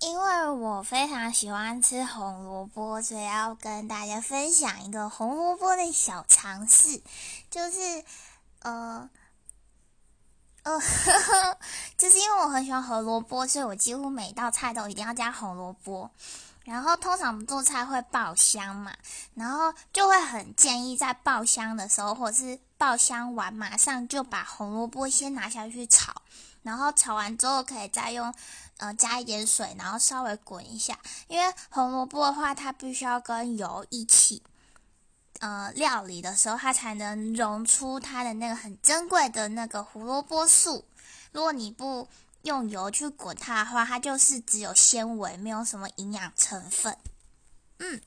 因为我非常喜欢吃红萝卜，所以要跟大家分享一个红萝卜的小常识，就是呃呃，就是因为我很喜欢红萝卜，所以我几乎每道菜都一定要加红萝卜。然后通常我们做菜会爆香嘛，然后就会很建议在爆香的时候，或者是爆香完马上就把红萝卜先拿下去炒，然后炒完之后可以再用呃加一点水，然后稍微滚一下，因为红萝卜的话它必须要跟油一起呃料理的时候，它才能溶出它的那个很珍贵的那个胡萝卜素。如果你不用油去滚它的话，它就是只有纤维，没有什么营养成分。嗯。